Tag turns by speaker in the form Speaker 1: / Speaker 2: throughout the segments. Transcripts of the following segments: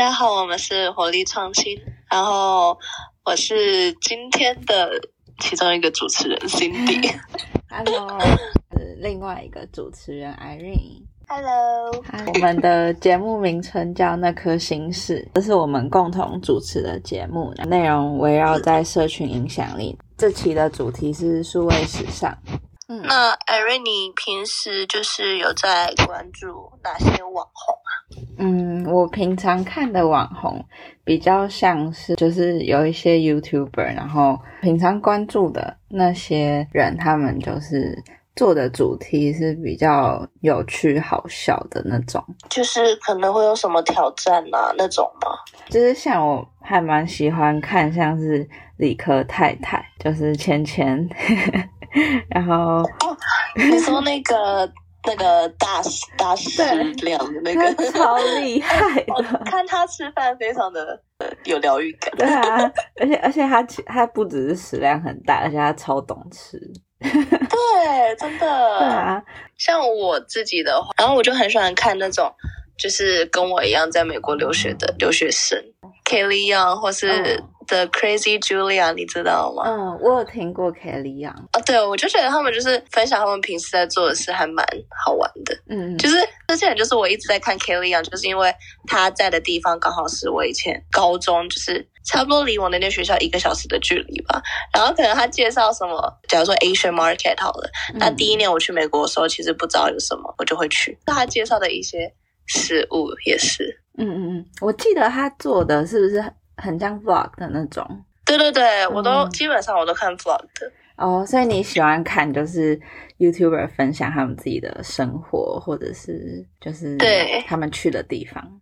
Speaker 1: 家好，我们是活力创新，然后我是今天的其中一个主持人 Cindy。
Speaker 2: Hello，是另外一个主持人 Irene。
Speaker 1: Hello，
Speaker 2: 我们的节目名称叫《那颗心事》，这是我们共同主持的节目，内容围绕在社群影响力。这期的主题是数位时尚。
Speaker 1: 嗯，那 Irene，你平时就是有在关注哪些网红啊？
Speaker 2: 嗯，我平常看的网红比较像是，就是有一些 YouTuber，然后平常关注的那些人，他们就是做的主题是比较有趣、好笑的那种，
Speaker 1: 就是可能会有什么挑战啊那种吗？
Speaker 2: 就是像我还蛮喜欢看，像是理科太太，就是芊芊，然后
Speaker 1: 哦，你说那个。那个大大食量的那个，
Speaker 2: 超厉害的。
Speaker 1: 看他吃饭非常的有疗愈感。
Speaker 2: 对啊，而且而且他他不只是食量很大，而且他超懂吃。
Speaker 1: 对，真的。
Speaker 2: 对啊，
Speaker 1: 像我自己的话，然后我就很喜欢看那种就是跟我一样在美国留学的留学生，Kelly Young 或是。The Crazy Julia，你知道吗？
Speaker 2: 嗯，我有听过 Kelly Young。
Speaker 1: 哦，对，我就觉得他们就是分享他们平时在做的事，还蛮好玩的。
Speaker 2: 嗯，
Speaker 1: 就是之前就是我一直在看 Kelly Young，就是因为他在的地方刚好是我以前高中，就是差不多离我那间学校一个小时的距离吧。然后可能他介绍什么，假如说 Asian Market 好了，
Speaker 2: 嗯
Speaker 1: 那第一年我去美国的时候，其实不知道有什么，我就会去。那他介绍的一些食物也是。
Speaker 2: 嗯嗯嗯，我记得他做的是不是很像 vlog 的那种？
Speaker 1: 对对对，我都、嗯、基本上我都看 vlog 的。
Speaker 2: 哦，所以你喜欢看就是 YouTuber 分享他们自己的生活，或者是就是
Speaker 1: 对。
Speaker 2: 他们去的地方，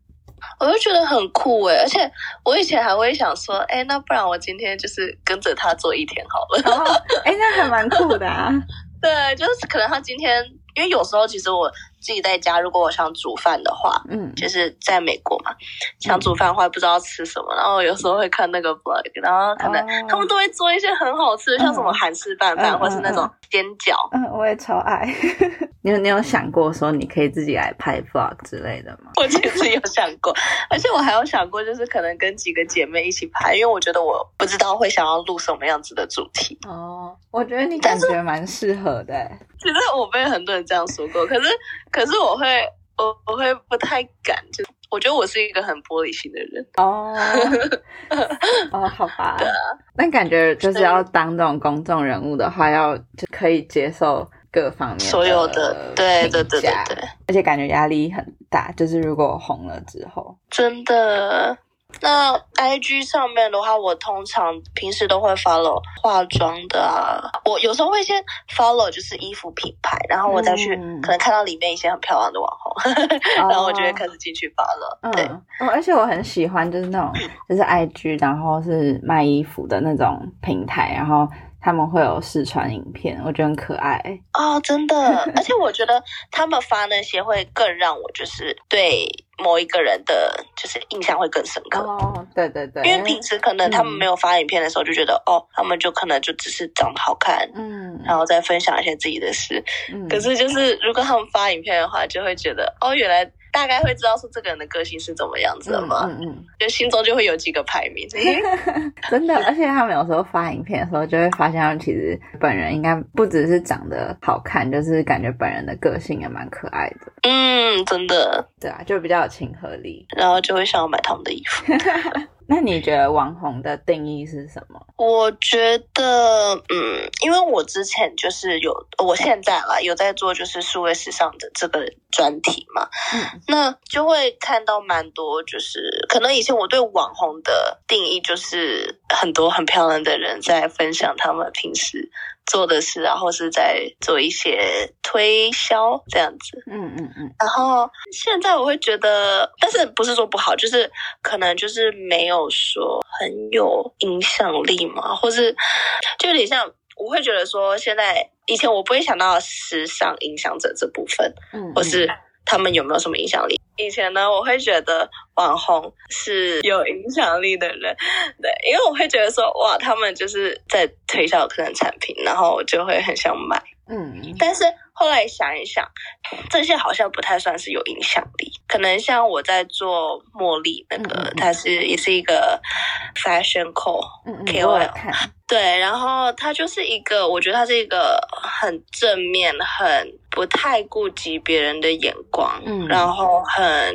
Speaker 1: 我就觉得很酷诶，而且我以前还会想说，哎，那不然我今天就是跟着他做一天好了，
Speaker 2: 哎、哦，那还蛮酷的啊。
Speaker 1: 对，就是可能他今天，因为有时候其实我自己在家，如果我想煮饭的话，
Speaker 2: 嗯，
Speaker 1: 就是在美国嘛，想煮饭的话不知道吃什么，然后有时候会看那个 vlog，然后可能他们都会做一些很好吃的，像什么韩式拌饭，或是那种煎饺。
Speaker 2: 嗯，我也超爱。你有你有想过说你可以自己来拍 vlog 之类的吗？
Speaker 1: 我其实有想过，而且我还有想过，就是可能跟几个姐妹一起拍，因为我觉得我不知道会想要录什么样子的主题。
Speaker 2: 哦，我觉得你感觉蛮适合的。
Speaker 1: 其实我被很多人这样说过，可是可是我会我我会不太敢，就我觉得我是一个很玻璃心的人。
Speaker 2: 哦 哦，好吧。
Speaker 1: 对啊，
Speaker 2: 那感觉就是要当这种公众人物的话，要就可以接受各方面
Speaker 1: 所有的，对对对对对，
Speaker 2: 而且感觉压力很大。就是如果红了之后，
Speaker 1: 真的。那 I G 上面的话，我通常平时都会 follow 化妆的啊，我有时候会先 follow 就是衣服品牌，然后我再去、
Speaker 2: 嗯、
Speaker 1: 可能看到里面一些很漂亮的网红，然后我就会开始进去 follow、
Speaker 2: 嗯。
Speaker 1: 对、
Speaker 2: 哦，而且我很喜欢就是那种就是 I G，然后是卖衣服的那种平台，然后他们会有试穿影片，我觉得很可爱。
Speaker 1: 哦，真的，而且我觉得他们发那些会更让我就是对。某一个人的就是印象会更深刻。
Speaker 2: 哦，对对对，
Speaker 1: 因为平时可能他们没有发影片的时候，就觉得、嗯、哦，他们就可能就只是长得好看，
Speaker 2: 嗯，
Speaker 1: 然后再分享一些自己的事。
Speaker 2: 嗯，
Speaker 1: 可是就是如果他们发影片的话，就会觉得哦，原来大概会知道说这个人的个性是怎么样子的吗，
Speaker 2: 嗯嗯，
Speaker 1: 就心中就会有几个排名。
Speaker 2: 真的，而且他们有时候发影片的时候，就会发现他们其实本人应该不只是长得好看，就是感觉本人的个性也蛮可爱的。
Speaker 1: 嗯，真的，
Speaker 2: 对啊，就比较有亲和力，
Speaker 1: 然后就会想要买他们的衣服。
Speaker 2: 那你觉得网红的定义是什么？
Speaker 1: 我觉得，嗯，因为我之前就是有，我现在啦有在做就是数位时尚的这个专题嘛，
Speaker 2: 嗯，
Speaker 1: 那就会看到蛮多，就是可能以前我对网红的定义就是很多很漂亮的人在分享他们平时做的事，然后是在做一些推销这样子，
Speaker 2: 嗯嗯嗯。
Speaker 1: 然后现在我会觉得，但是不是说不好，就是可能就是没有说很有影响力嘛，或是就有点像，我会觉得说现在以前我不会想到时尚影响者这部分，
Speaker 2: 嗯，
Speaker 1: 或是他们有没有什么影响力。以前呢，我会觉得网红是有影响力的人，对，因为我会觉得说，哇，他们就是在推销可能产品，然后我就会很想买。
Speaker 2: 嗯，
Speaker 1: 但是后来想一想，这些好像不太算是有影响力。可能像我在做茉莉那个，它是也是一个 fashion call KOL，对，然后他就是一个，我觉得他是一个很正面、很不太顾及别人的眼光，嗯，然后很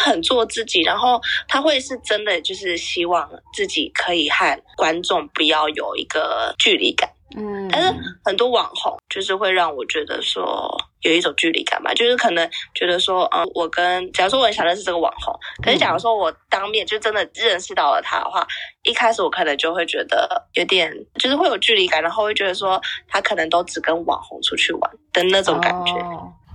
Speaker 1: 很做自己，然后他会是真的就是希望自己可以和观众不要有一个距离感。嗯，但是很多网红就是会让我觉得说有一种距离感吧，就是可能觉得说，嗯，我跟假如说我很想认识这个网红，可是假如说我当面就真的认识到了他的话，一开始我可能就会觉得有点就是会有距离感，然后会觉得说他可能都只跟网红出去玩的那种感觉。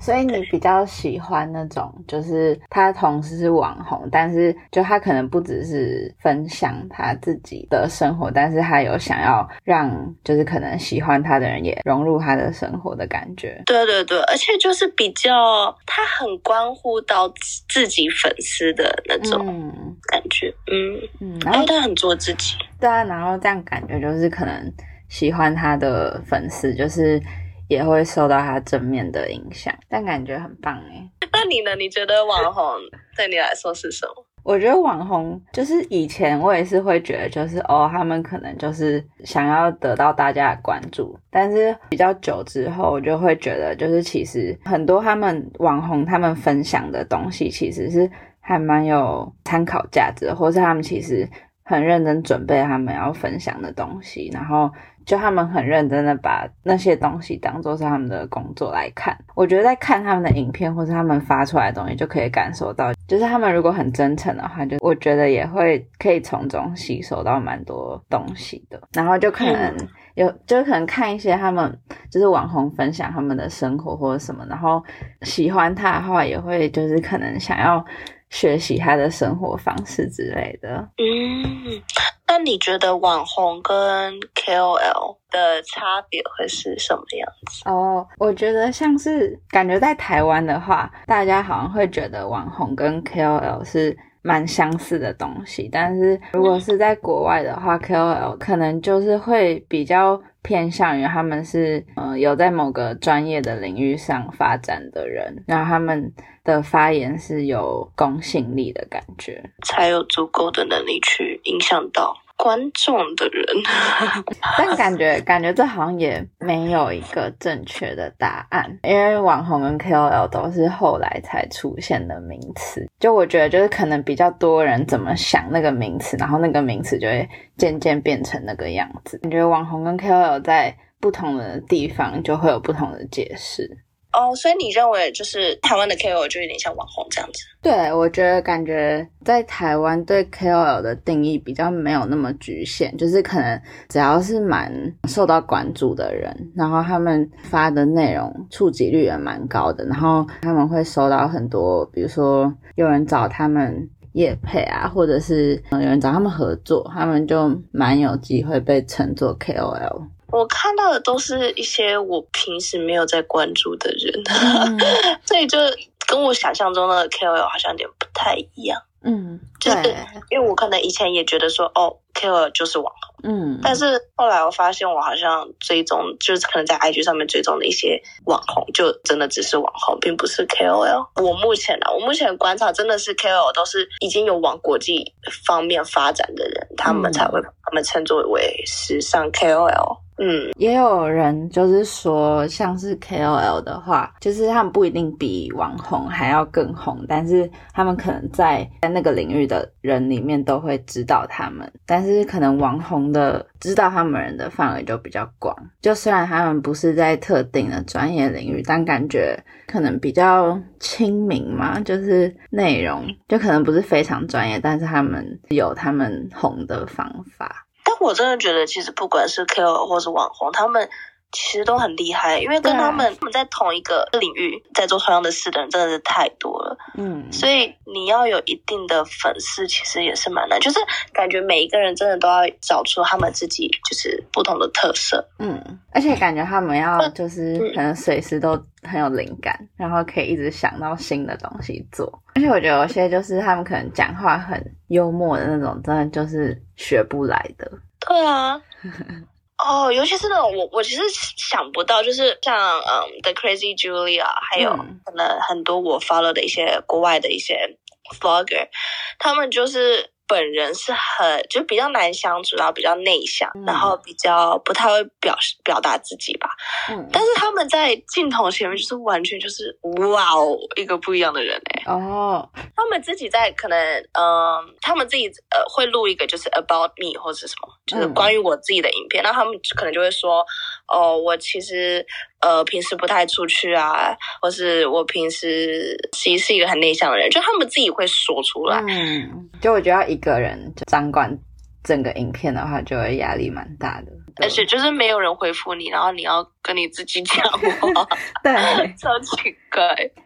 Speaker 2: 所以你比较喜欢那种，就是他同时是网红，但是就他可能不只是分享他自己的生活，但是他有想要让就是可能喜欢他的人也融入他的生活的感觉。
Speaker 1: 对对对，而且就是比较他很关乎到自己粉丝的那种感觉，嗯嗯，然后他很做自己。
Speaker 2: 对啊，然后这样感觉就是可能喜欢他的粉丝就是。也会受到他正面的影响，但感觉很棒哎。
Speaker 1: 那你呢？你觉得网红对你来说是什么？
Speaker 2: 我觉得网红就是以前我也是会觉得，就是哦，他们可能就是想要得到大家的关注。但是比较久之后，我就会觉得，就是其实很多他们网红他们分享的东西，其实是还蛮有参考价值，或是他们其实很认真准备他们要分享的东西，然后。就他们很认真的把那些东西当做是他们的工作来看，我觉得在看他们的影片或是他们发出来的东西，就可以感受到，就是他们如果很真诚的话，就我觉得也会可以从中吸收到蛮多东西的。然后就可能有，就可能看一些他们就是网红分享他们的生活或者什么，然后喜欢他的话，也会就是可能想要。学习他的生活方式之类的。
Speaker 1: 嗯，那你觉得网红跟 KOL 的差别会是什么样子？
Speaker 2: 哦，我觉得像是感觉在台湾的话，大家好像会觉得网红跟 KOL 是蛮相似的东西，但是如果是在国外的话，KOL 可能就是会比较。偏向于他们是嗯有在某个专业的领域上发展的人，然后他们的发言是有公信力的感觉，
Speaker 1: 才有足够的能力去影响到。观众的人，
Speaker 2: 但感觉感觉这好像也没有一个正确的答案，因为网红跟 KOL 都是后来才出现的名词。就我觉得，就是可能比较多人怎么想那个名词，然后那个名词就会渐渐变成那个样子。你觉得网红跟 KOL 在不同的地方就会有不同的解释？
Speaker 1: 哦，所以你认为就是台湾的 KOL 就有点像网红这样子？
Speaker 2: 对，我觉得感觉在台湾对 KOL 的定义比较没有那么局限，就是可能只要是蛮受到关注的人，然后他们发的内容触及率也蛮高的，然后他们会收到很多，比如说有人找他们夜配啊，或者是有人找他们合作，他们就蛮有机会被称作 KOL。
Speaker 1: 我看到的都是一些我平时没有在关注的人，所以就跟我想象中的 KOL 好像有点不太一样。嗯，就是因为我可能以前也觉得说，哦，KOL 就是网红，嗯，但是后来我发现我好像追踪，就是可能在 IG 上面追踪的一些网红，就真的只是网红，并不是 KOL。我目前呢，我目前观察真的是 KOL 都是已经有往国际方面发展的人，他们才会把他们称作为时尚 KOL。嗯，
Speaker 2: 也有人就是说，像是 KOL 的话，就是他们不一定比网红还要更红，但是他们可能在在那个领域的人里面都会知道他们。但是可能网红的知道他们人的范围就比较广，就虽然他们不是在特定的专业领域，但感觉可能比较亲民嘛，就是内容就可能不是非常专业，但是他们有他们红的方法。
Speaker 1: 但我真的觉得，其实不管是 KOL 或是网红，他们其实都很厉害，因为跟他们他们在同一个领域在做同样的事的人真的是太多了。嗯，所以你要有一定的粉丝，其实也是蛮难。就是感觉每一个人真的都要找出他们自己就是不同的特色。
Speaker 2: 嗯，而且感觉他们要就是可能随时都很有灵感，然后可以一直想到新的东西做。而且我觉得有些就是他们可能讲话很幽默的那种，真的就是学不来的。
Speaker 1: 对啊。哦，尤其是那种我我其实想不到，就是像嗯，The Crazy Julia，还有
Speaker 2: 嗯
Speaker 1: 可能很多我 follow 的一些国外的一些 vlogger，他们就是本人是很就比较难相处，然后比较内向，
Speaker 2: 嗯
Speaker 1: 然后比较不太会表示表达自己吧。
Speaker 2: 嗯，
Speaker 1: 但是他们在镜头前面就是完全就是哇哦，一个不一样的人哎、
Speaker 2: 哦，
Speaker 1: 他们自己在可能，嗯、他们自己呃会录一个就是 about me 或者什么，就是
Speaker 2: 嗯
Speaker 1: 关于我自己的影片。那他们可能就会说，哦，我其实呃平时不太出去啊，或是我平时其实是一个很内向的人，就他们自己会说出来。
Speaker 2: 嗯，就我觉得一个人掌管整个影片的话，就会压力蛮大的。
Speaker 1: 而且就是没有人回复你，然后你要跟你自己讲话，
Speaker 2: 对，
Speaker 1: 超奇怪。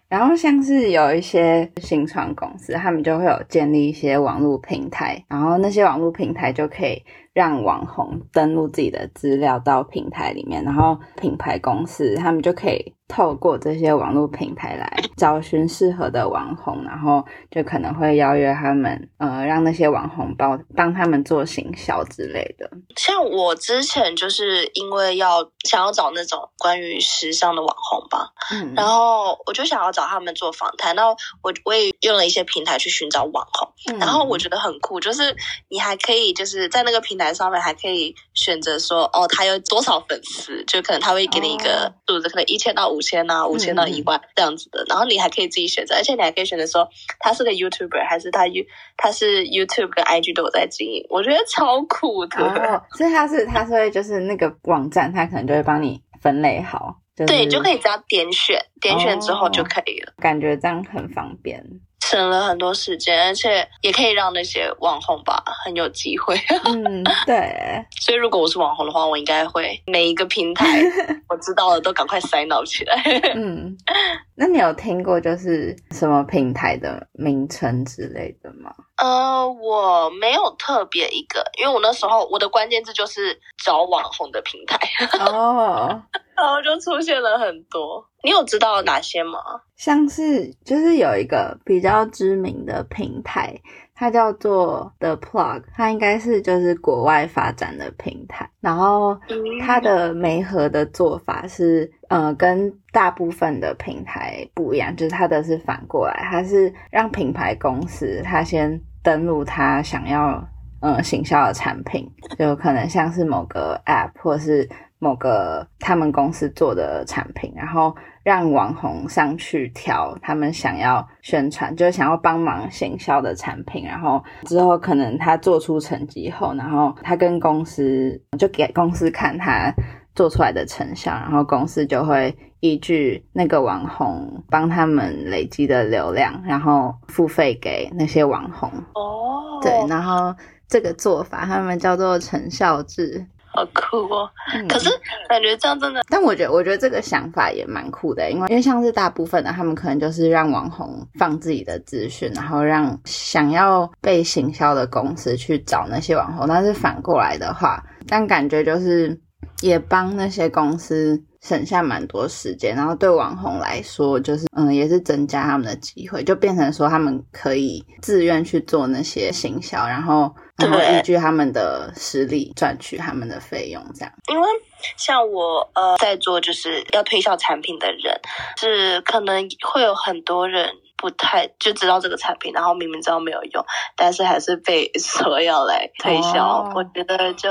Speaker 2: 然后像是有一些新创公司，他们就会有建立一些网络平台，然后那些网络平台就可以让网红登录自己的资料到平台里面，然后品牌公司他们就可以透过这些网络平台来找寻适合的网红，然后就可能会邀约他们，呃，让那些网红帮帮他们做行销之类的。
Speaker 1: 像我之前就是因为要想要找那种关于时尚的网红吧，
Speaker 2: 嗯，
Speaker 1: 然后我就想要找他们做访谈，那我我也用了一些平台去寻找网红，
Speaker 2: 嗯。
Speaker 1: 然后我觉得很酷，就是你还可以就是在那个平台上面还可以选择说，哦，他有多少粉丝，就可能他会给你一个
Speaker 2: 哦
Speaker 1: 数字，可能一千到五千啊，五千到一万这样子的，然后你还可以自己选择，而且你还可以选择说他是个 YouTuber 还是他 You 他是 YouTube 跟 IG 都有在经营，我觉得超酷的。
Speaker 2: 哦，所以他是他是会就是那个网站，他可能就会帮你分类好，就是、
Speaker 1: 对，就可以只要点选，点选之后就可以了。
Speaker 2: 感觉这样很方便。
Speaker 1: 省了很多时间，而且也可以让那些网红吧很有机会。
Speaker 2: 嗯，对，
Speaker 1: 所以如果我是网红的话，我应该会每一个平台 我知道了都赶快塞脑起来。
Speaker 2: 嗯，那你有听过就是什么平台的名称之类的吗？
Speaker 1: 呃，我没有特别一个，因为我那时候我的关键字就是找网红的平台，
Speaker 2: 哦，
Speaker 1: 然后就出现了很多。你有知道哪些吗？
Speaker 2: 像是就是有一个比较知名的平台，它叫做 The Plug，它应该是就是国外发展的平台，然后
Speaker 1: 嗯
Speaker 2: 它的媒合的做法是，呃，跟大部分的平台不一样，就是它的是反过来，它是让品牌公司它先登录他想要呃行销的产品，就可能像是某个 App 或是某个他们公司做的产品，然后让网红上去挑他们想要宣传，就想要帮忙行销的产品，然后之后可能他做出成绩后，然后他跟公司就给公司看他做出来的成效，然后公司就会依据那个网红帮他们累积的流量，然后付费给那些网红。
Speaker 1: 哦，
Speaker 2: 对，然后这个做法他们叫做成效制。
Speaker 1: 好酷哦。
Speaker 2: 嗯
Speaker 1: 可是感觉这样真的，
Speaker 2: 但我觉得，我觉得这个想法也蛮酷的，因为因为像是大部分的，他们可能就是让网红放自己的资讯，然后让想要被行销的公司去找那些网红。但是反过来的话，但感觉就是也帮那些公司省下蛮多时间，然后对网红来说，就是嗯，也是增加他们的机会，就变成说他们可以自愿去做那些行销，然后然后依据他们的实力赚取他们的费用，这样。
Speaker 1: 因为像我呃在做就是要推销产品的人，是可能会有很多人不太就知道这个产品，然后明明知道没有用，但是还是被 说要来推销。
Speaker 2: 哦
Speaker 1: 我觉得就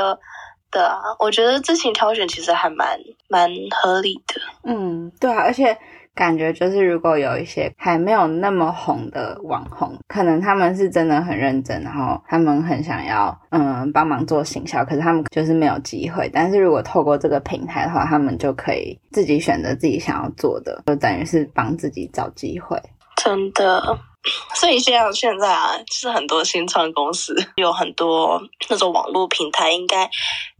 Speaker 1: 对啊，我觉得自行挑选其实还蛮蛮合理的。
Speaker 2: 嗯，对啊，而且感觉就是如果有一些还没有那么红的网红，可能他们是真的很认真，然后他们很想要嗯帮忙做行销，可是他们就是没有机会。但是如果透过这个平台的话，他们就可以自己选择自己想要做的，就等于是帮自己找机会。
Speaker 1: 真的，所以像现在啊，就是很多新创公司有很多那种网络平台，应该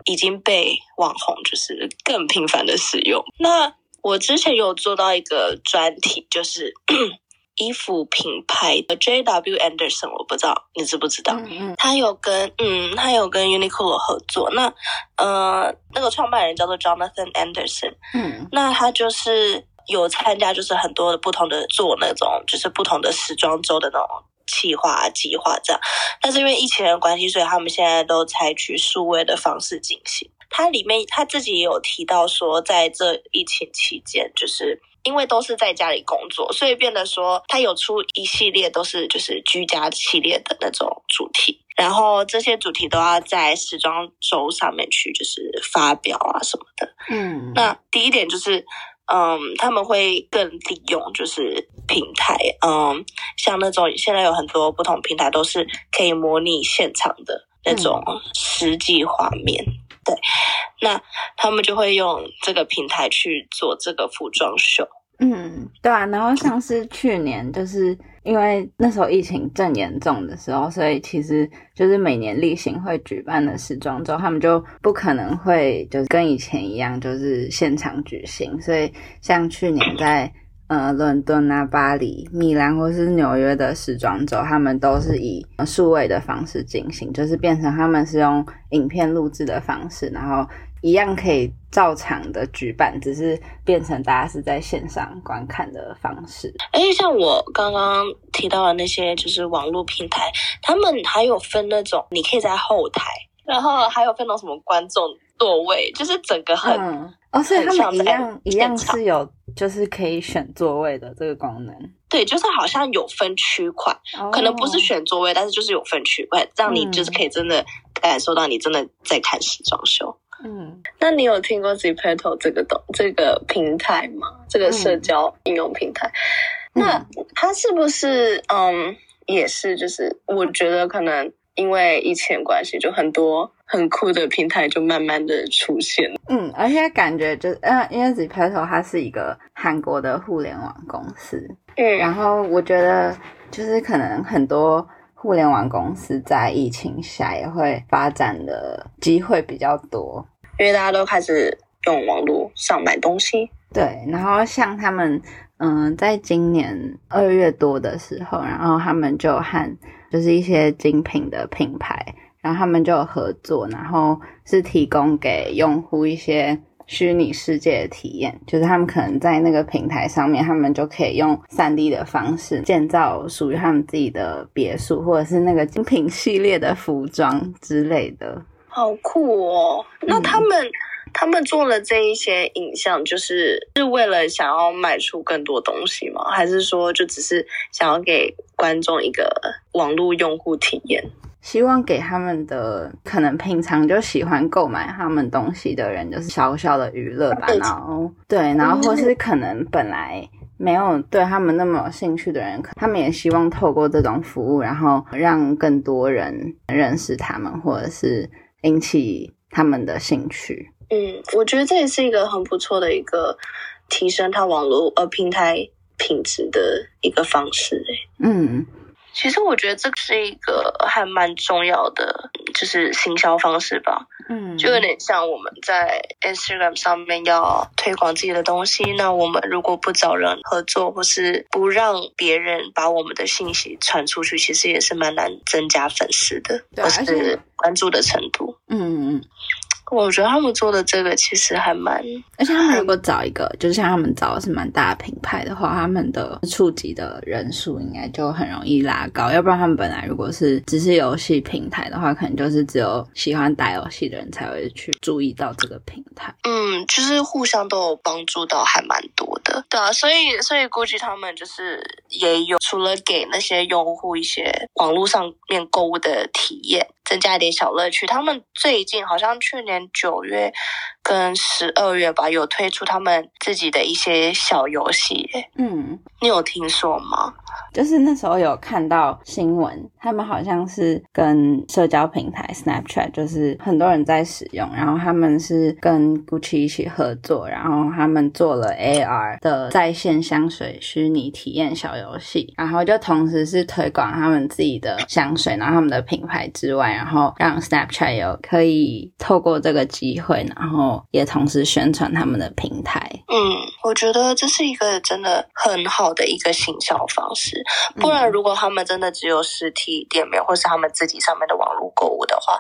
Speaker 1: 已经被网红就是更频繁的使用。那我之前有做到一个专题，就是 衣服品牌的 J.W. Anderson，我不知道你知不知道？
Speaker 2: 嗯嗯
Speaker 1: 他有跟嗯，他有跟 Uniqlo 合作。那呃，那个创办人叫做 Jonathan Anderson，
Speaker 2: 嗯
Speaker 1: 那他就是有参加，就是很多的不同的做那种，就是不同的时装周的那种企划计划这样。但是因为疫情的关系，所以他们现在都采取数位的方式进行。它里面他自己也有提到说，在这疫情期间，就是因为都是在家里工作，所以变得说他有出一系列都是就是居家系列的那种主题，然后这些主题都要在时装周上面去就是发表啊什么的。
Speaker 2: 嗯，
Speaker 1: 那第一点就是，嗯，他们会更利用就是平台，嗯，像那种现在有很多不同平台都是可以模拟现场的那种实际画面。对，那他们就会用这个平台去做这个服装秀。
Speaker 2: 嗯，对啊，然后像是去年，就是因为那时候疫情正严重的时候，所以其实就是每年例行会举办的时装周，他们就不可能会就跟以前一样，就是现场举行。所以像去年在呃伦敦啊、巴黎、米兰或是纽约的时装周，他们都是以数位的方式进行，就是变成他们是用影片录制的方式，然后。一样可以照常的举办，只是变成大家是在线上观看的方式。
Speaker 1: 哎，像我刚刚提到的那些，就是网络平台，他们还有分那种你可以在后台，然后还有分那种什么观众座位，就是整个很
Speaker 2: 哦，所以他们一样一样是有就是可以选座位的这个功能。
Speaker 1: 对，就是好像有分区块，可能不是选座位，但是就是有分区块，让你就是可以真的感受到你真的在看时装秀。嗯，那你有听过 Zepeto 这个东这个平台吗？这个社交应用平台，那它是不是嗯也是就是我觉得可能因为疫情关系，就很多很酷的平台就慢慢的出现。
Speaker 2: 嗯，而且感觉就嗯，因为 Zepeto 它是一个韩国的互联网公司，嗯，然后我觉得就是可能很多。互联网公司在疫情下也会发展的机会比较多，
Speaker 1: 因为大家都开始用网络上买东西。
Speaker 2: 对，然后像他们，嗯，在今年二月多的时候，然后他们就和就是一些精品的品牌，然后他们就有合作，然后是提供给用户一些。虚拟世界的体验，就是他们可能在那个平台上面，他们就可以用三 D 的方式建造属于他们自己的别墅，或者是那个精品系列的服装之类的。
Speaker 1: 好酷哦！那他们他们做了这一些影像，就是是为了想要卖出更多东西吗？还是说就只是想要给观众一个网络用户体验？
Speaker 2: 希望给他们的可能平常就喜欢购买他们东西的人，就是小小的娱乐吧。然后对，然后或是可能本来没有对他们那么有兴趣的人，他们也希望透过这种服务，然后让更多人认识他们，或者是引起他们的兴趣。
Speaker 1: 嗯，我觉得这也是一个很不错的一个提升他网络呃平台品质的一个方式。嗯。其实我觉得这是一个还蛮重要的，就是行销方式吧。嗯，就有点像我们在 Instagram 上面要推广自己的东西，那我们如果不找人合作，或是不让别人把我们的信息传出去，其实也是蛮难增加粉丝的，或是关注的程度。嗯嗯。我觉得他们做的这个其实还蛮，
Speaker 2: 而且他们如果找一个，就是像他们找的是蛮大的品牌的话，他们的触及的人数应该就很容易拉高。要不然他们本来如果是只是游戏平台的话，可能就是只有喜欢打游戏的人才会去注意到这个平台。
Speaker 1: 嗯，就是互相都有帮助到，还蛮多的。对啊，所以所以估计他们就是也有除了给那些用户一些网络上面购物的体验。增加一点小乐趣。他们最近好像去年九月跟十二月吧，有推出他们自己的一些小游戏。嗯，你有听说吗？
Speaker 2: 就是那时候有看到新闻，他们好像是跟社交平台 Snapchat，就是很多人在使用，然后他们是跟 Gucci 一起合作，然后他们做了 AR 的在线香水虚拟体验小游戏，然后就同时是推广他们自己的香水，然后他们的品牌之外。然后让 Snapchat 有可以透过这个机会，然后也同时宣传他们的平台。
Speaker 1: 嗯，我觉得这是一个真的很好的一个行销方式。不然，如果他们真的只有实体店面，或是他们自己上面的网络购物的话，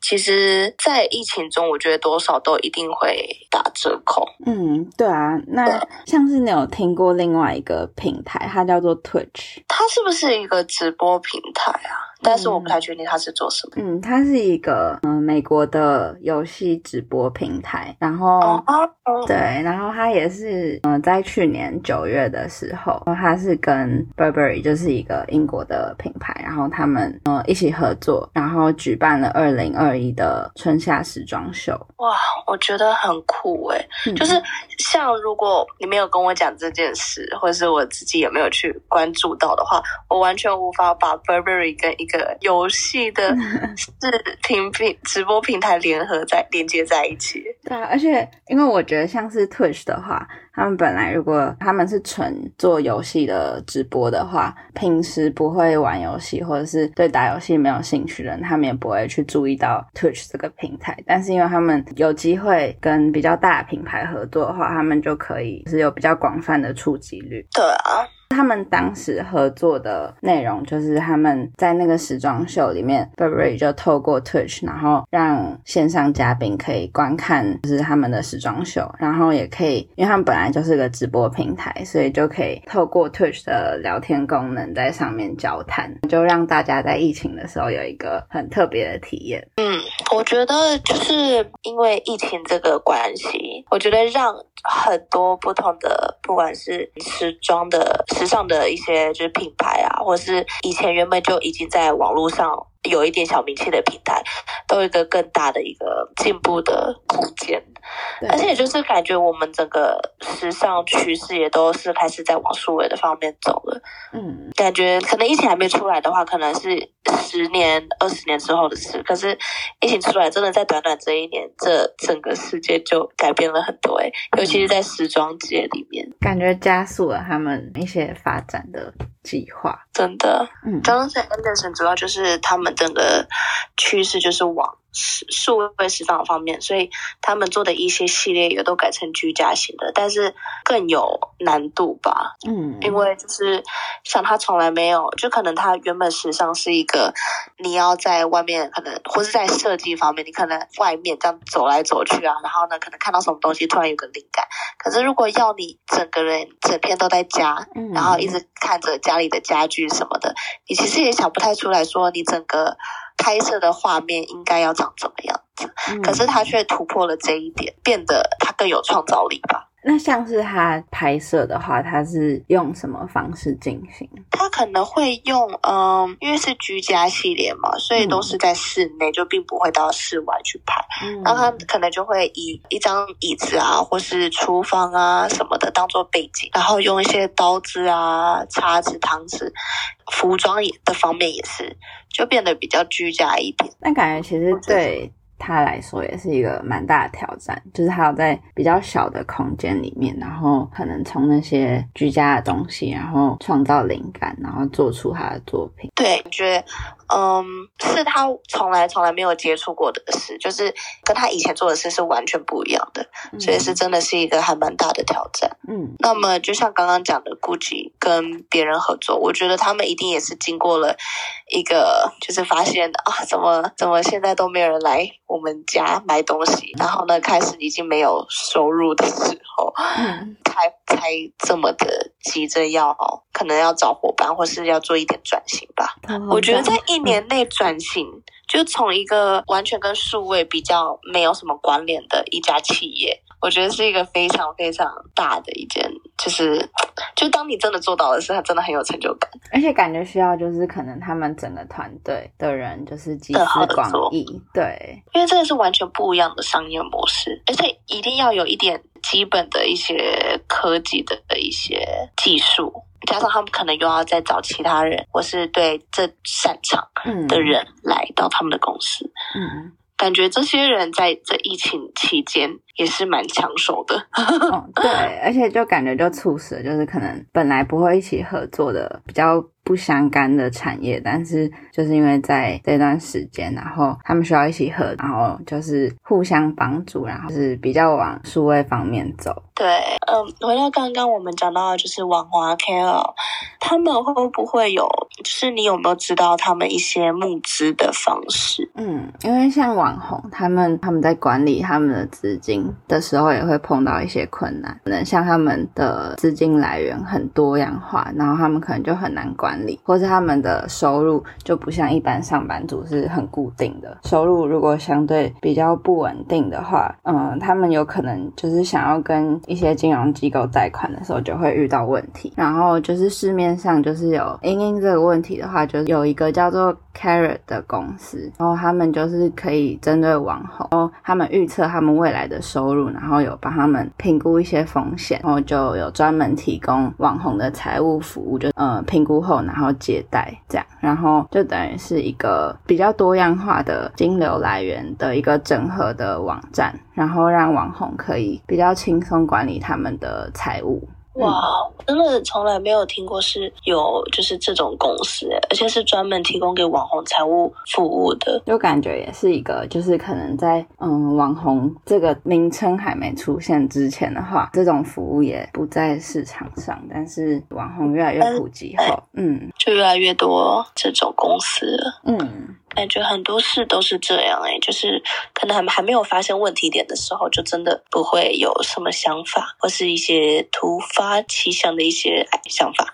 Speaker 1: 其实，在疫情中，我觉得多少都一定会打折扣。
Speaker 2: 嗯，对啊。那像是你有听过另外一个平台，它叫做 Twitch，
Speaker 1: 它是不是一个直播平台啊？但是我不太确定它是做什么。
Speaker 2: 嗯，它是一个嗯美国的游戏直播平台，然后对，然后它也是嗯在去年九月的时候，它是跟 Burberry 就是一个英国的品牌，然后他们嗯一起合作，然后举办了二零二一的春夏时装秀。
Speaker 1: 哇，我觉得很酷诶，就是像如果你没有跟我讲这件事，或者是我自己也没有去关注到的话，我完全无法把 Burberry 跟一个游戏的 视频平直播平台联合在连接在一起。
Speaker 2: 对啊，而且因为我觉得像是 Twitch 的话，他们本来如果他们是纯做游戏的直播的话，平时不会玩游戏或者是对打游戏没有兴趣的人，他们也不会去注意到 Twitch 这个平台。但是因为他们有机会跟比较大的品牌合作的话，他们就可以是有比较广泛的触及率。
Speaker 1: 对啊。
Speaker 2: 他们当时合作的内容就是他们在那个时装秀里面，Burberry 就透过 Twitch，然后让线上嘉宾可以观看就是他们的时装秀，然后也可以，因为他们本来就是个直播平台，所以就可以透过 Twitch 的聊天功能在上面交谈，就让大家在疫情的时候有一个很特别的体验。
Speaker 1: 嗯，我觉得就是因为疫情这个关系，我觉得让很多不同的，不管是时装的。时尚的一些就是品牌啊，或者是以前原本就已经在网络上。有一点小名气的平台，都有一个更大的一个进步的空间，而且就是感觉我们整个时尚趋势也都是开始在往数位的方面走了。嗯，感觉可能疫情还没出来的话，可能是十年、二十年之后的事。可是疫情出来，真的在短短这一年，这整个世界就改变了很多。哎，尤其是在时装界里面，
Speaker 2: 感觉加速了他们一些发展的。计划
Speaker 1: 真的，嗯，Johnson Anderson 主要就是他们整个趋势就是往数数位时尚方面，所以他们做的一些系列也都改成居家型的，但是更有难度吧，嗯，因为就是像他从来没有，就可能他原本时尚是一个你要在外面可能或是在设计方面，你可能外面这样走来走去啊，然后呢可能看到什么东西突然有个灵感，可是如果要你整个人整天都在家，然后一直看着家。里的家具什么的，你其实也想不太出来说你整个拍摄的画面应该要长怎么样子，可是他却突破了这一点，变得他更有创造力吧。
Speaker 2: 那像是他拍摄的话，他是用什么方式进行？
Speaker 1: 他可能会用，嗯，因为是居家系列嘛，所以都是在室内，就并不会到室外去拍。然后他可能就会以一张椅子啊，或是厨房啊什么的当做背景，然后用一些刀子啊、叉子、汤匙，服装也的方面也是，就变得比较居家一点。
Speaker 2: 那感觉其实对。他来说也是一个蛮大的挑战，就是他要在比较小的空间里面，然后可能从那些居家的东西，然后创造灵感，然后做出他的作品。
Speaker 1: 对，我觉得。嗯，是他从来从来没有接触过的事，就是跟他以前做的事是完全不一样的，所以是真的是一个还蛮大的挑战。嗯，那么就像刚刚讲的，GUCCI 跟别人合作，我觉得他们一定也是经过了一个，就是发现啊，怎么怎么现在都没有人来我们家买东西，然后呢，开始已经没有收入的时候，才才这么的急着要，可能要找伙伴，或是要做一点转型吧。我觉得在一。年内转型，就从一个完全跟数位比较没有什么关联的一家企业，我觉得是一个非常非常大的一件，就是就当你真的做到的时候，真的很有成就感，
Speaker 2: 而且感觉需要就是可能他们整个团队的人就是集思广益，对，
Speaker 1: 因为这个是完全不一样的商业模式，而且一定要有一点基本的一些科技的的一些技术。加上他们可能又要再找其他人，或是对这擅长的人来到他们的公司。嗯，感觉这些人在这疫情期间也是蛮抢手的。
Speaker 2: 对，而且就感觉就促使，就是可能本来不会一起合作的比较。不相干的产业，但是就是因为在这段时间，然后他们需要一起合，然后就是互相帮助，然后是比较往数位方面走。
Speaker 1: 对，嗯，回到刚刚我们讲到的就是网红 KOL，他们会不会有？就是你有没有知道他们一些募资的方式？
Speaker 2: 嗯，因为像网红，他们他们在管理他们的资金的时候，也会碰到一些困难。可能像他们的资金来源很多样化，然后他们可能就很难管或是他们的收入就不像一般上班族是很固定的。收入如果相对比较不稳定的话，嗯，他们有可能就是想要跟一些金融机构贷款的时候就会遇到问题，然后就是市面上就是有因因这个问题的话，就有一个叫做 Carrot 的公司，然后他们就是可以针对网红，然后他们预测他们未来的收入，然后有帮他们评估一些风险，然后就有专门提供网红的财务服务，就呃评估后然后借贷这样，然后就等于是一个比较多样化的金流来源的一个整合的网站，然后让网红可以比较轻松。管理他们的财务，
Speaker 1: 哇，真的从来没有听过是有就是这种公司，而且是专门提供给网红财务服务的，
Speaker 2: 就感觉也是一个，就是可能在嗯网红这个名称还没出现之前的话，这种服务也不在市场上，但是网红越来越普及后，嗯，
Speaker 1: 就越来越多这种公司了，
Speaker 2: 嗯。
Speaker 1: 感觉很多事都是这样哎，就是可能还还没有发现问题点的时候，就真的不会有什么想法，或是一些突发奇想的一些想法。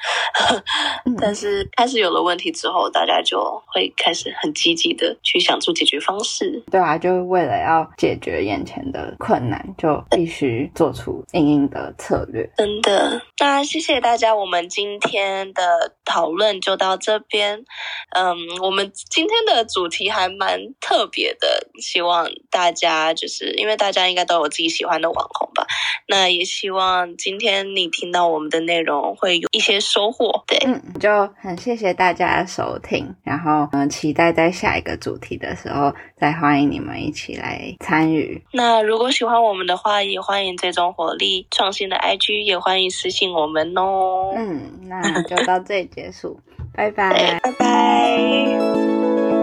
Speaker 1: 但是开始有了问题之后，大家就会开始很积极的去想出解决方式。
Speaker 2: 对啊，就为了要解决眼前的困难，就必须做出应应的策略。
Speaker 1: 真的，那谢谢大家，我们今天的讨论就到这边。嗯，我们今天的。主题还蛮特别的，希望大家就是因为大家应该都有自己喜欢的网红吧，那也希望今天你听到我们的内容会有一些收获。对，
Speaker 2: 嗯，就很谢谢大家的收听，然后嗯，期待在下一个主题的时候再欢迎你们一起来参与。
Speaker 1: 那如果喜欢我们的话，也欢迎这种火力创新的 IG，也欢迎私信我们
Speaker 2: 哦。嗯，那就到这里结束，拜拜，
Speaker 1: 拜拜。